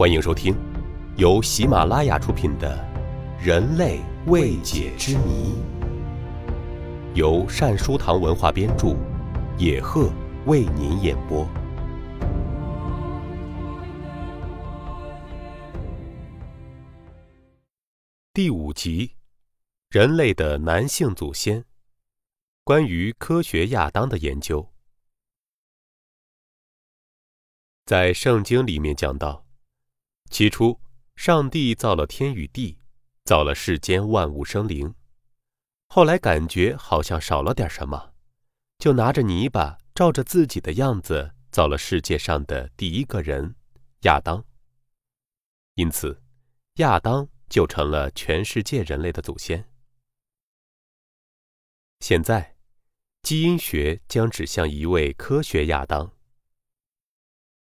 欢迎收听由喜马拉雅出品的《人类未解之谜》，由善书堂文化编著，野鹤为您演播。第五集：人类的男性祖先。关于科学亚当的研究，在圣经里面讲到，起初上帝造了天与地，造了世间万物生灵。后来感觉好像少了点什么，就拿着泥巴照着自己的样子造了世界上的第一个人亚当。因此，亚当就成了全世界人类的祖先。现在。基因学将指向一位科学亚当。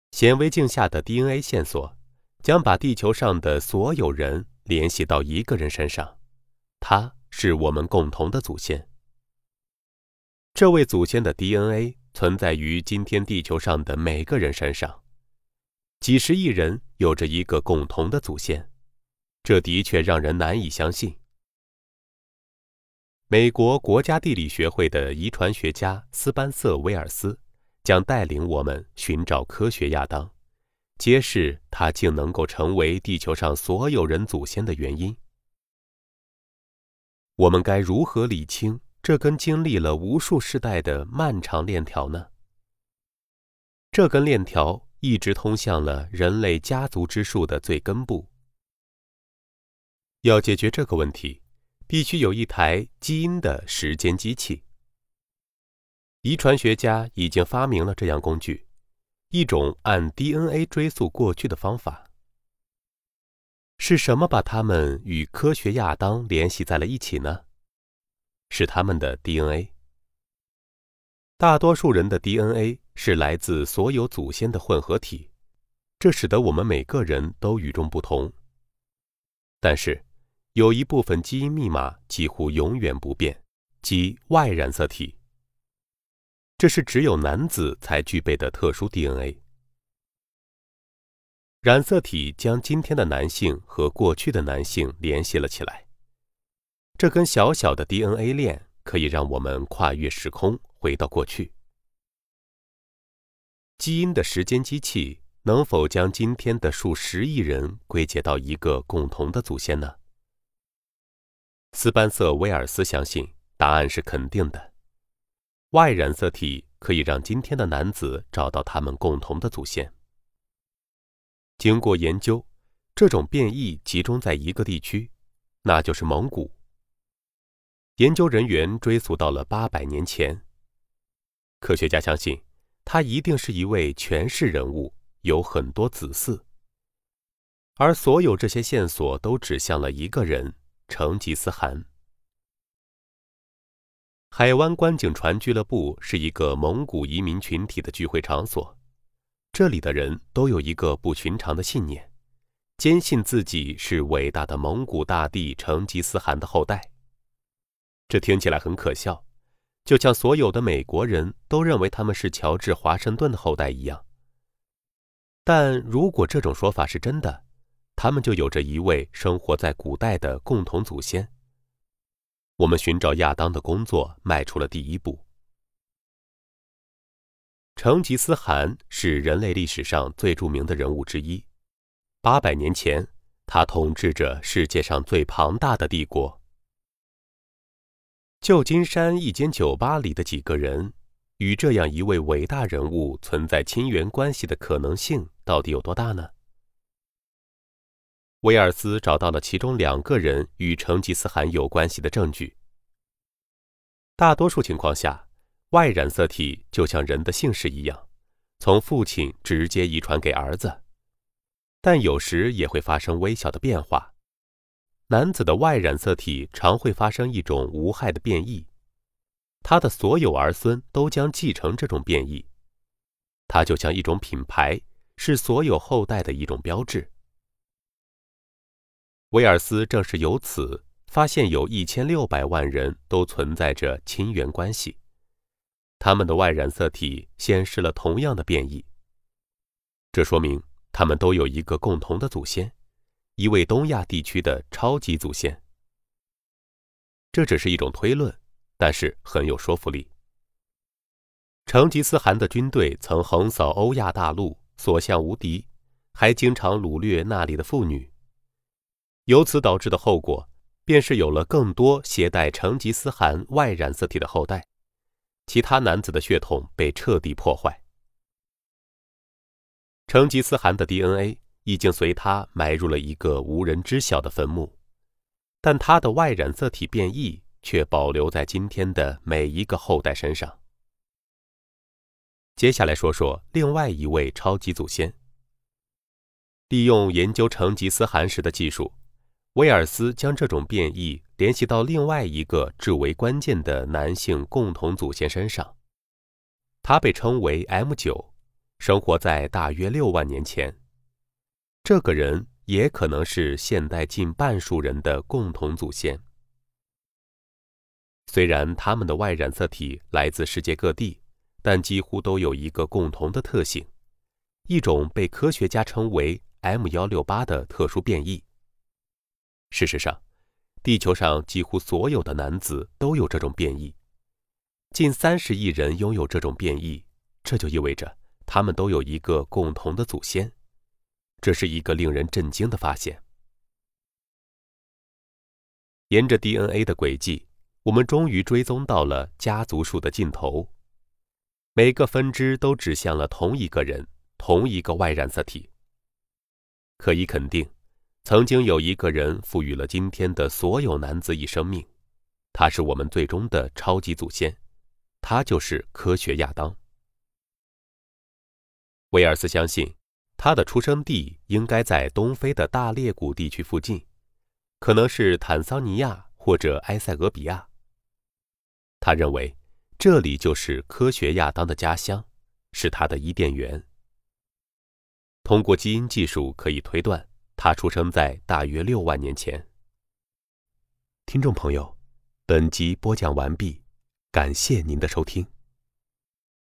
显微镜下的 DNA 线索将把地球上的所有人联系到一个人身上，他是我们共同的祖先。这位祖先的 DNA 存在于今天地球上的每个人身上，几十亿人有着一个共同的祖先，这的确让人难以相信。美国国家地理学会的遗传学家斯班瑟·威尔斯将带领我们寻找科学亚当，揭示他竟能够成为地球上所有人祖先的原因。我们该如何理清这根经历了无数世代的漫长链条呢？这根链条一直通向了人类家族之树的最根部。要解决这个问题。必须有一台基因的时间机器。遗传学家已经发明了这样工具，一种按 DNA 追溯过去的方法。是什么把他们与科学亚当联系在了一起呢？是他们的 DNA。大多数人的 DNA 是来自所有祖先的混合体，这使得我们每个人都与众不同。但是。有一部分基因密码几乎永远不变，即 Y 染色体。这是只有男子才具备的特殊 DNA。染色体将今天的男性和过去的男性联系了起来。这根小小的 DNA 链可以让我们跨越时空，回到过去。基因的时间机器能否将今天的数十亿人归结到一个共同的祖先呢？斯班瑟·威尔斯相信答案是肯定的。Y 染色体可以让今天的男子找到他们共同的祖先。经过研究，这种变异集中在一个地区，那就是蒙古。研究人员追溯到了八百年前。科学家相信，他一定是一位权势人物，有很多子嗣。而所有这些线索都指向了一个人。成吉思汗。海湾观景船俱乐部是一个蒙古移民群体的聚会场所，这里的人都有一个不寻常的信念，坚信自己是伟大的蒙古大帝成吉思汗的后代。这听起来很可笑，就像所有的美国人都认为他们是乔治华盛顿的后代一样。但如果这种说法是真的，他们就有着一位生活在古代的共同祖先。我们寻找亚当的工作迈出了第一步。成吉思汗是人类历史上最著名的人物之一。八百年前，他统治着世界上最庞大的帝国。旧金山一间酒吧里的几个人，与这样一位伟大人物存在亲缘关系的可能性到底有多大呢？威尔斯找到了其中两个人与成吉思汗有关系的证据。大多数情况下，Y 染色体就像人的姓氏一样，从父亲直接遗传给儿子，但有时也会发生微小的变化。男子的 Y 染色体常会发生一种无害的变异，他的所有儿孙都将继承这种变异。它就像一种品牌，是所有后代的一种标志。威尔斯正是由此发现，有一千六百万人都存在着亲缘关系，他们的 Y 染色体显示了同样的变异。这说明他们都有一个共同的祖先，一位东亚地区的超级祖先。这只是一种推论，但是很有说服力。成吉思汗的军队曾横扫欧亚大陆，所向无敌，还经常掳掠那里的妇女。由此导致的后果，便是有了更多携带成吉思汗 Y 染色体的后代，其他男子的血统被彻底破坏。成吉思汗的 DNA 已经随他埋入了一个无人知晓的坟墓。但他的 Y 染色体变异却保留在今天的每一个后代身上。接下来说说另外一位超级祖先。利用研究成吉思汗时的技术，威尔斯将这种变异联系到另外一个至为关键的男性共同祖先身上，他被称为 M9，生活在大约六万年前。这个人。也可能是现代近半数人的共同祖先。虽然他们的 Y 染色体来自世界各地，但几乎都有一个共同的特性：一种被科学家称为 M168 的特殊变异。事实上，地球上几乎所有的男子都有这种变异，近三十亿人拥有这种变异，这就意味着他们都有一个共同的祖先。这是一个令人震惊的发现。沿着 DNA 的轨迹，我们终于追踪到了家族树的尽头。每个分支都指向了同一个人，同一个 Y 染色体。可以肯定，曾经有一个人赋予了今天的所有男子以生命，他是我们最终的超级祖先，他就是科学亚当。威尔斯相信。他的出生地应该在东非的大裂谷地区附近，可能是坦桑尼亚或者埃塞俄比亚。他认为这里就是科学亚当的家乡，是他的伊甸园。通过基因技术可以推断，他出生在大约六万年前。听众朋友，本集播讲完毕，感谢您的收听。